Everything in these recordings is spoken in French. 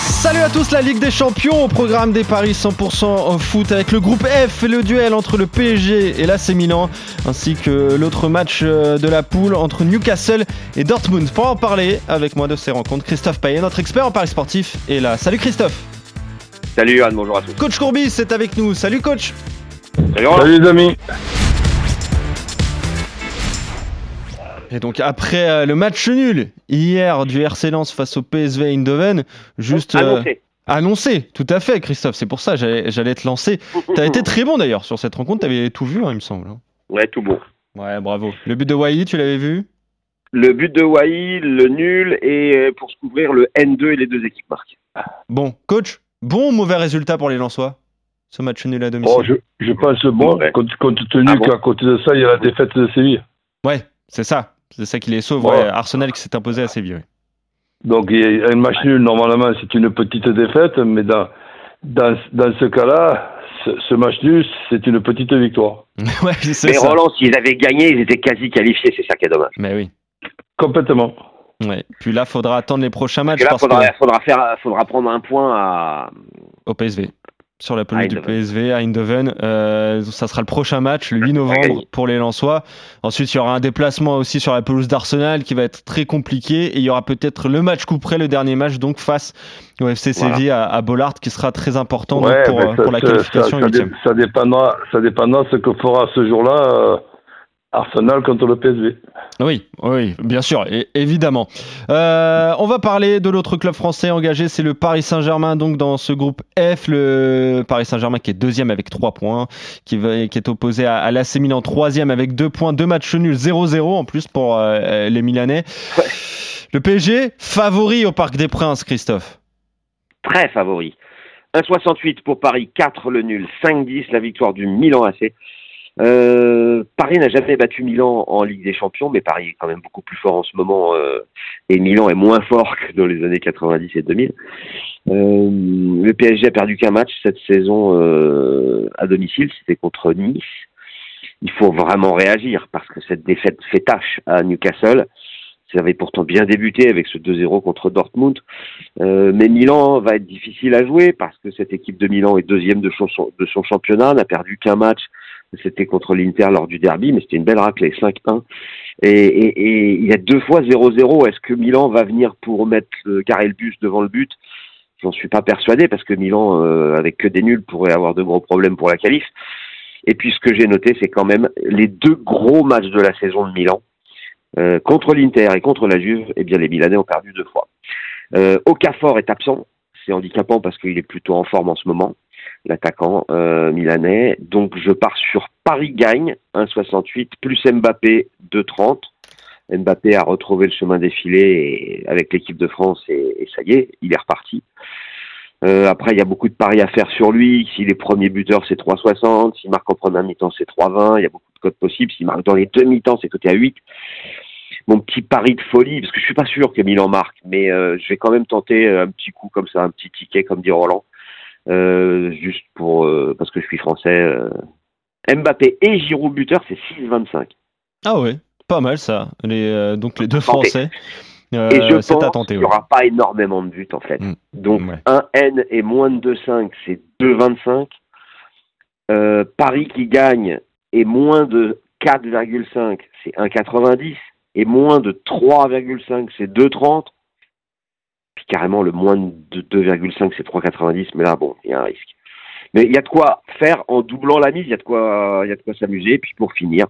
Salut à tous, la Ligue des Champions au programme des paris 100% foot avec le groupe F et le duel entre le PSG et l'AC Milan, ainsi que l'autre match euh, de la poule entre Newcastle et Dortmund. Pour en parler avec moi de ces rencontres, Christophe Payet, notre expert en paris sportif, est là. Salut Christophe. Salut Yann, bonjour à tous. Coach Courbis est avec nous. Salut coach. Salut. Salut les amis. Et donc après euh, le match nul hier du RC Lens face au PSV Eindhoven, juste euh, Annoncé. annoncé, tout à fait Christophe, c'est pour ça j'allais j'allais te lancer. T'as été très bon d'ailleurs sur cette rencontre, t'avais tout vu hein, il me semble. Ouais, tout bon. Ouais, bravo. Le but de Wai, tu l'avais vu? Le but de Wai, le nul et euh, pour se couvrir le N2 et les deux équipes marquent. Bon, coach, bon ou mauvais résultat pour les Lensois Ce match nul à domicile? Bon, je, je pense bon, Ouais. compte, compte tenu Ah bon qu'à côté de ça, il y a la défaite de Séville. Ouais, c'est ça. C'est ça qui les sauve. Ouais. Arsenal qui s'est imposé à Séville. ouais. Donc, il un match nul, normalement, c'est une petite défaite, mais dans, dans, dans ce cas-là, ce, ce match nul, c'est une petite victoire. ouais, Mais ça. Roland, s'ils avaient gagné, ils étaient quasi qualifiés, c'est ça qui est dommage. Mais oui. Complètement. Ouais. Puis là, faudra attendre les prochains matchs Parce que là, parce faudra, faudra, faire, faudra prendre un point à. que- au PSV. Sur la pelouse du. PSV à Eindhoven. Euh, ça sera le prochain match, le 8 novembre, pour les Lensois. Ensuite, il y aura un déplacement aussi sur la pelouse d'Arsenal qui va être très compliqué. Et il y aura peut-être le match coup près, le dernier match, donc face au FC Voilà. Séville à, à Bollard, qui sera très important donc, pour, euh, ça, pour la qualification ça, ça dépendra, ça dépendra ce que fera ce jour-là euh, Arsenal contre le PSV. Oui, oui, bien sûr, et- évidemment. Euh, on va parler de l'autre club français engagé, c'est le Paris Saint-Germain, donc dans ce groupe F, le Paris Saint-Germain qui est deuxième avec 3 points, qui, va- qui est opposé à, à l'AC Milan troisième avec 2 points, deux matchs nuls, 0-0 en plus pour euh, les Milanais. Ouais. Le PSG, favori au Parc des Princes, Christophe? Très favori. 1,68 pour Paris, 4 le nul, 5-10 la victoire du Milan AC. Euh, Paris n'a jamais battu Milan en Ligue des Champions, mais Paris est quand même beaucoup plus fort en ce moment euh, et Milan est moins fort que dans les années 90 et 2000. Euh, le PSG a perdu qu'un match cette saison à domicile, c'était contre Nice. Il faut vraiment réagir parce que cette défaite fait tâche à Newcastle. Ça avait pourtant bien débuté avec ce 2-0 contre Dortmund. Mais Milan va être difficile à jouer parce que cette équipe de Milan est deuxième de son championnat, n'a perdu qu'un match. C'était contre l'Inter lors du derby, mais c'était une belle raclée, 5-1. Et, il y a deux fois 0-0. Est-ce que Milan va venir pour mettre garer le bus devant le but? J'en suis pas persuadé parce que Milan, euh, avec que des nuls, pourrait avoir de gros problèmes pour la qualif. Et puis ce que j'ai noté, c'est quand même les deux gros matchs de la saison de Milan. Euh, contre l'Inter et contre la Juve, eh bien les Milanais ont perdu deux fois. Euh, est absent, c'est handicapant parce qu'il est plutôt en forme en ce moment, l'attaquant euh, milanais. Donc je pars sur Paris gagne 1,68 plus Mbappé 2,30. Mbappé a retrouvé le chemin défilé et- avec l'équipe de France et, ça y est, il est reparti. Euh, après, il y a beaucoup de paris à faire sur lui. S'il est premier buteur, c'est 3,60. S'il marque en première mi-temps, c'est 3,20. Il y a beaucoup de codes possibles. S'il marque dans les deux mi-temps, c'est coté à 8 mon petit pari de folie, parce que je suis pas sûr que Milan marque, mais euh, je vais quand même tenter un petit coup comme ça, un petit ticket comme dit Roland, juste pour euh, parce que je suis français. euh. Mbappé et Giroud buteur, c'est 6,25. Ah ouais, pas mal ça. Les, euh, donc les deux. Français. Et Euh, je c'est pense qu'il n'y aura pas énormément de buts en fait. Mm. Donc Ouais. un N et moins de 2,5, c'est 2,25. Euh, Paris qui gagne et moins de 4,5, c'est 1,90. Et moins de 3,5, c'est 2,30. Carrément, le moins de 2,5, c'est 3,90. Mais là, bon, il y a un risque. Mais il y a de quoi faire en doublant la mise, il y a de quoi, il y a de quoi s'amuser. Puis pour finir,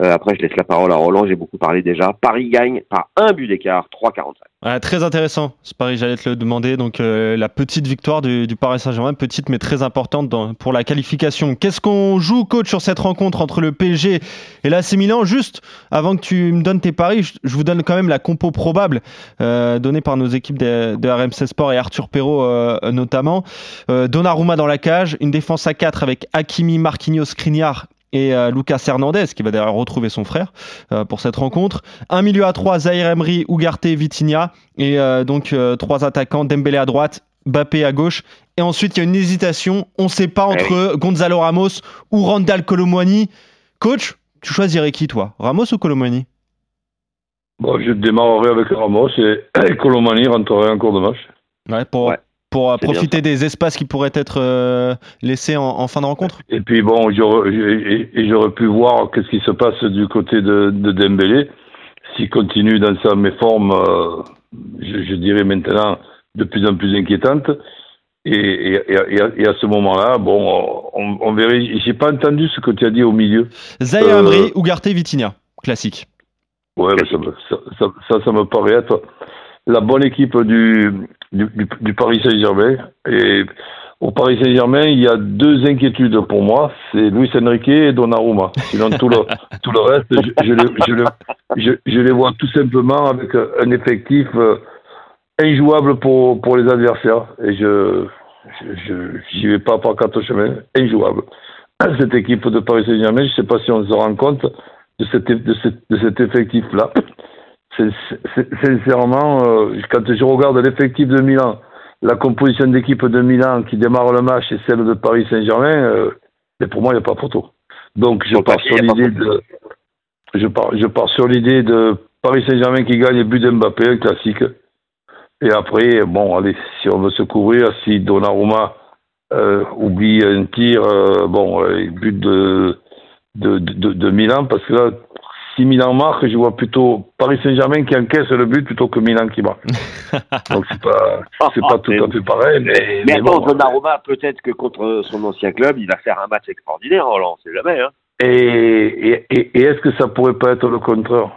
euh, après, je laisse la parole à Roland, j'ai beaucoup parlé déjà. Paris gagne par un but d'écart, 3,45. Ouais, très intéressant, ce pari, j'allais te le demander. Donc, euh, la petite victoire du, Paris Saint-Germain, petite mais très importante pour la qualification. Qu'est-ce qu'on joue, coach, sur cette rencontre entre le PSG et l'AC Milan? Juste avant que tu me donnes tes paris, je, vous donne quand même la compo probable euh, donnée par nos équipes de, RMC Sport et Arthur Perrault notamment. Donnarumma dans la cage, une défense à 4 avec Hakimi, Marquinhos, Skriniar et euh, Lucas Hernandez, qui va d'ailleurs retrouver son frère euh, pour cette rencontre. Un milieu à trois, Zahir Emery, Ugarte, Vitinha. Et euh, donc trois attaquants, Dembélé à droite, Bappé à gauche. Et ensuite, il y a une hésitation. On ne sait pas Eh entre Gonzalo Ramos ou Randall Colomwani. Coach, tu choisirais qui, toi? Ramos ou Colomwani? Bon, je démarrerai avec Ramos et, et Colomani rentrerait en cours de match. Ouais, pour, Ouais, pour euh, profiter des espaces qui pourraient être euh, laissés en, en fin de rencontre Et puis bon, j'aurais pu voir qu'est-ce qui se passe du côté de, de Dembélé. S'il continue dans sa méforme, euh, je, je dirais maintenant de plus en plus inquiétante. Et, et, et, et à, et à ce moment-là, bon, on, on verrait. J'ai pas entendu ce que tu as dit au milieu. Zahir Euh, Ugarte, Vitinha. Classique. Ouais, ça, ça, ça me paraît être la bonne équipe du, du, du, du Paris Saint-Germain. Et au Paris Saint-Germain, il y a deux inquiétudes pour moi, c'est Luis Enrique et Donnarumma. Sinon, tout le, tout le reste, je, je, les, je, les, je, les vois tout simplement avec un effectif euh, injouable pour, pour les adversaires. Et je je j'y vais pas par quatre chemins, injouable. Cette équipe de Paris Saint-Germain, je ne sais pas si on se rend compte de, cette, de, cette, de cet effectif-là. Sincèrement, euh, quand je regarde l'effectif de Milan, la composition d'équipe de Milan qui démarre le match et celle de Paris Saint-Germain, euh, pour moi, il n'y a pas photo. Donc, je pars sur l'idée de, je pars, je pars sur l'idée de Paris Saint-Germain qui gagne le but d'Mbappé, un classique. Et après, bon, allez, si on veut se couvrir, si Donnarumma euh, oublie un tir, euh, bon, euh, but de, de, de, de Milan, parce que là, Milan marque, je vois plutôt Paris Saint-Germain qui encaisse le but plutôt que Milan qui marque. Donc c'est pas, c'est pas tout à fait pareil, mais, Mais mais attends, bon. Donnarumma, peut-être que contre son ancien club, il va faire un match extraordinaire, Roland, on sait jamais. Hein. Et, et, et, et est-ce que ça pourrait pas être le contraire?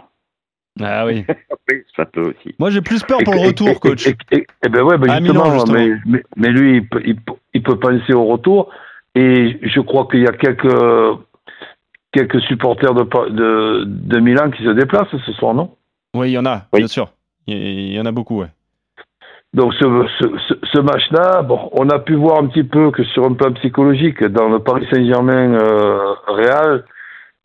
Ah oui. Oui, ça peut aussi. Moi, j'ai plus peur pour Et- le et- retour, et- coach. Et ben ouais, ben justement, Milan, justement. Mais, mais, mais lui, il peut, il, peut, il peut penser au retour. Et je crois qu'il y a quelques, quelques supporters de, de, de Milan qui se déplacent ce soir, non? Oui, il y en a, Oui. bien sûr. Il y- en a beaucoup, ouais. Donc ce, ce, ce, ce match-là, bon, on a pu voir un petit peu que sur un plan psychologique, dans le Paris Saint-Germain euh, Real,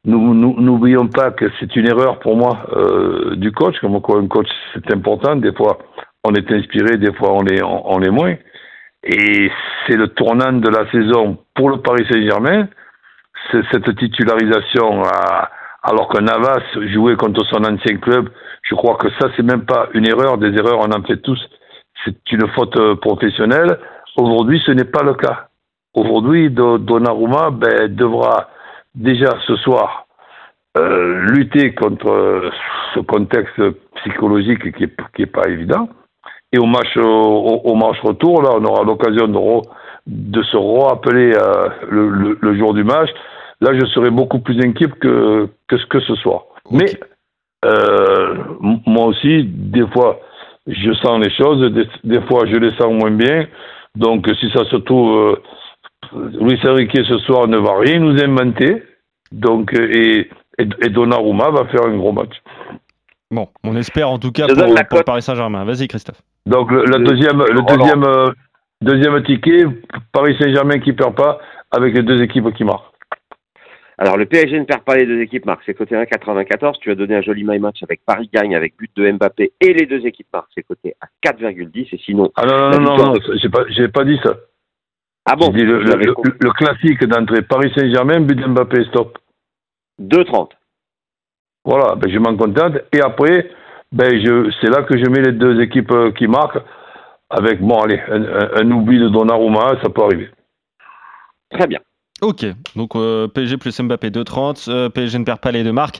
nous nous- n'oublions pas que c'est une erreur pour moi euh, du coach, comme quoi un coach c'est important. Des fois on est inspiré, des fois on l'est on, on l'est moins. Et c'est le tournant de la saison pour le Paris Saint-Germain. Cette titularisation, alors que Navas jouait contre son ancien club, je crois que ça c'est même pas une erreur. Des erreurs on en fait tous c'est une faute euh, professionnelle. Aujourd'hui, ce n'est pas le cas. Aujourd'hui, Do- Donnarumma ben, devra déjà ce soir euh, lutter contre euh, ce contexte psychologique qui est, qui est pas évident. Et au match, au, match retour, là, on aura l'occasion de, se rappeler le, le- le jour du match. Là, je serai beaucoup plus inquiet que, que, ce- que ce soir. Mais euh, moi aussi, des fois, je sens les choses, des, des fois, je les sens moins bien. Donc, si ça se trouve, euh, Luis Enrique ce soir ne va rien nous inventer. Donc, euh, et, et, et Donnarumma va faire un gros match. Bon, on espère en tout cas pour, pour le. Paris Saint-Germain. Vas-y, Christophe. Donc, le, la Le- deuxième, le deuxième, euh, deuxième ticket, Paris Saint-Germain qui perd pas, avec les deux équipes qui marquent. Alors, le PSG ne perd pas les deux équipes, Marc. C'est côté 1,94. Tu as donné un joli my match avec Paris gagne avec but de Mbappé et les deux équipes marquent. C'est côté à 4,10. Et sinon. Ah non, non, non, non, j'ai pas, j'ai pas dit ça. Ah bon dit le, le- compris. le- le classique d'entrée, Paris Saint-Germain, but d'Mbappé, stop. 2,30. Voilà, ben, je m'en contente. Et après, ben, je, c'est là que je mets les deux équipes euh, qui marquent. Avec, bon, allez, un, un- un oubli de Donnarumma, ça peut arriver. Très bien. Ok, donc euh, PSG plus Mbappé 2,30, euh, PSG ne perd pas les deux marques,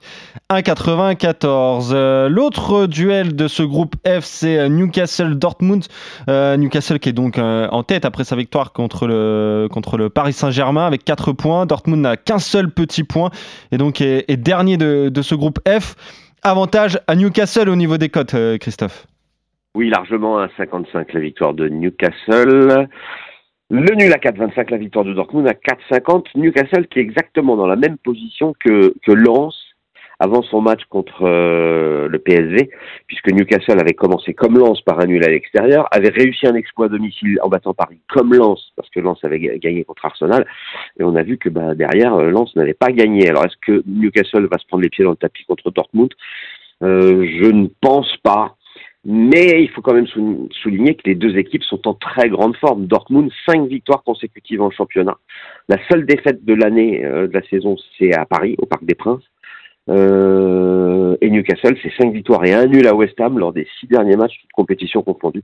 1,94. Euh, L'autre duel de ce groupe F, c'est Newcastle-Dortmund. Euh, Newcastle qui est donc en tête après sa victoire contre le, Paris Saint-Germain avec 4 points. Dortmund n'a qu'un seul petit point et donc est, dernier de, de ce groupe F. Avantage à Newcastle au niveau des cotes, Christophe. Oui, largement à 55 la victoire de Newcastle. Le nul à 4,25 la victoire de Dortmund à 4,50. Newcastle qui est exactement dans la même position que, que Lens avant son match contre euh, le PSV, puisque Newcastle avait commencé comme Lens par un nul à l'extérieur, avait réussi un exploit à domicile en battant Paris comme Lens, parce que Lens avait gagné contre Arsenal, et on a vu que bah, derrière, euh, Lens n'avait pas gagné. Alors est-ce que Newcastle va se prendre les pieds dans le tapis contre Dortmund? Euh, Je ne pense pas. Mais il faut quand même souligner que les deux équipes sont en très grande forme. Dortmund, cinq victoires consécutives en championnat. La seule défaite de l'année euh, de la saison, c'est à Paris, au Parc des Princes. Euh, et Newcastle, c'est cinq victoires et un nul à West Ham lors des six derniers matchs, toutes compétitions confondues.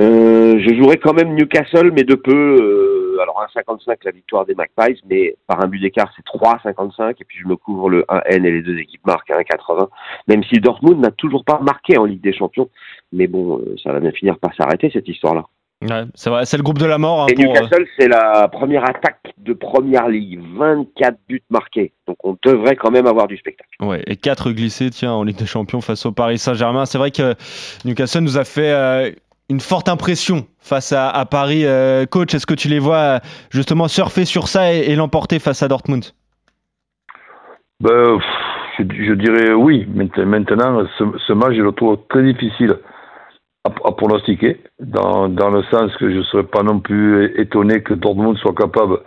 Euh, je jouerai quand même Newcastle, mais de peu. Euh, alors 1,55 la victoire des Magpies, mais par un but d'écart, c'est 3,55. Et puis je me couvre le 1N et les deux équipes marquent 1,80. Même si Dortmund n'a toujours pas marqué en Ligue des Champions. Mais bon, euh, ça va bien finir par s'arrêter cette histoire-là. Ouais, c'est vrai, c'est le groupe de la mort. Hein, et Newcastle, c'est la première attaque de première ligue. 24 buts marqués. Donc on devrait quand même avoir du spectacle. Ouais, et 4 glissés, tiens, en Ligue des Champions face au Paris Saint-Germain. C'est vrai que Newcastle nous a fait une forte impression face à, Paris. Euh, coach, est-ce que tu les vois justement surfer sur ça et, l'emporter face à Dortmund? Ben, je, dirais oui. Maintenant, ce, match, je le trouve très difficile à, pronostiquer, dans, le sens que je ne serais pas non plus étonné que Dortmund soit capable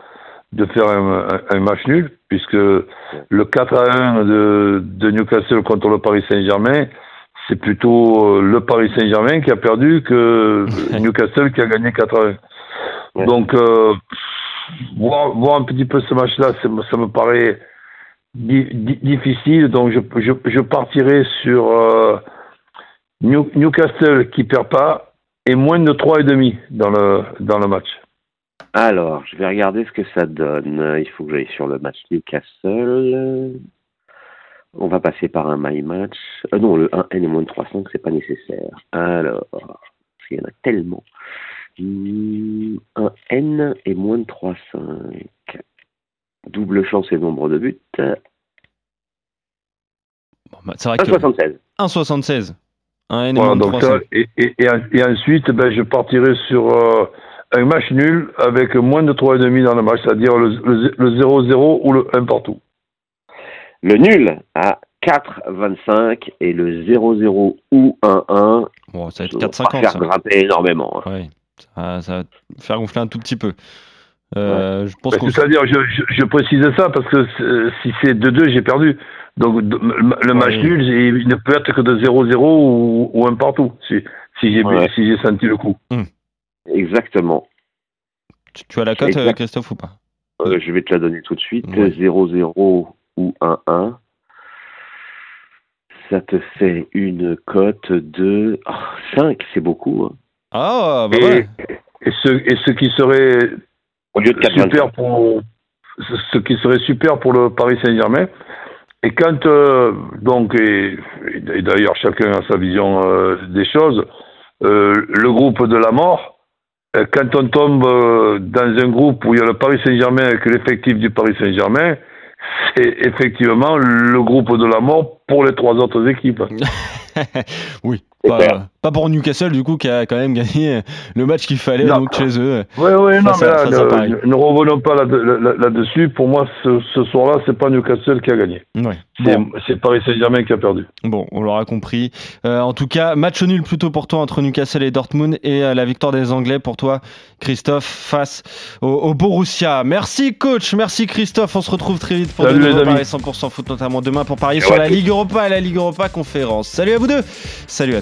de faire un, match nul, puisque le 4 à 1 de, de Newcastle contre le Paris Saint-Germain, c'est plutôt euh, le Paris Saint-Germain qui a perdu que Newcastle qui a gagné 4 1. Donc, euh, voir, voir, un petit peu ce match-là, ça me paraît difficile. Donc, je, je, je partirai sur euh, Newcastle qui perd pas et moins de 3,5 dans le, dans le match. Alors, je vais regarder ce que ça donne. Il faut que j'aille sur le match Newcastle. On va passer par un my match. Euh, non, le 1N et moins de 3,5, c'est pas nécessaire. Alors, il y en a tellement. 1N et moins de 3,5. Double chance et nombre de buts. Bon, bah, c'est vrai 1,76. 1,76. 1N et moins de 3,5. Et, et, et, ensuite, ben, je partirai sur euh, un match nul avec moins de 3,5 dans le match, c'est-à-dire le 0-0 ou le 1 partout. Le nul à 4,25 et le 0-0 ou 1-1. Bon, ça va être 4,50. faire grimper énormément. Hein. Oui, ça, va faire gonfler un tout petit peu. Euh, je pense bah, C'est-à-dire, je, je, précisais ça parce que si c'est 2-2, j'ai perdu. Donc le match nul, il ne peut être que de 0-0 ou, ou, un partout, si, si j'ai senti le coup. Hmm. Exactement. Tu, as la cote, euh, Christophe, ou pas? Euh, Je vais te la donner tout de suite. 0-0 ou 1-1, ça te fait une cote de 5, c'est beaucoup. Hein. Ah, bah et, ouais. et, ce, et ce qui serait Au lieu de super pour ce qui serait super pour le Paris Saint-Germain. Et quand euh, donc et, d'ailleurs chacun a sa vision euh, des choses, euh, le groupe de la mort, quand on tombe dans un groupe où il y a le Paris Saint-Germain avec l'effectif du Paris Saint-Germain, c'est effectivement le groupe de la mort pour les trois autres équipes. oui. Pas, pas, pour Newcastle, du coup, qui a quand même gagné le match qu'il fallait donc, chez eux. Oui, oui, non, mais là, ne, revenons pas là-dessus. Pour moi, ce, soir-là, c'est pas Newcastle qui a gagné. C'est Paris Saint-Germain qui a perdu. Bon, on l'aura compris. Euh, en tout cas, match nul plutôt pour toi entre Newcastle et Dortmund et euh, la victoire des Anglais pour toi, Christophe, face au, Borussia. Merci, coach. Merci, Christophe. On se retrouve très vite pour de nouveaux paris 100% foot, notamment demain pour parier sur la Ligue Europa et la Ligue Europa conférence. Salut à vous deux. Salut à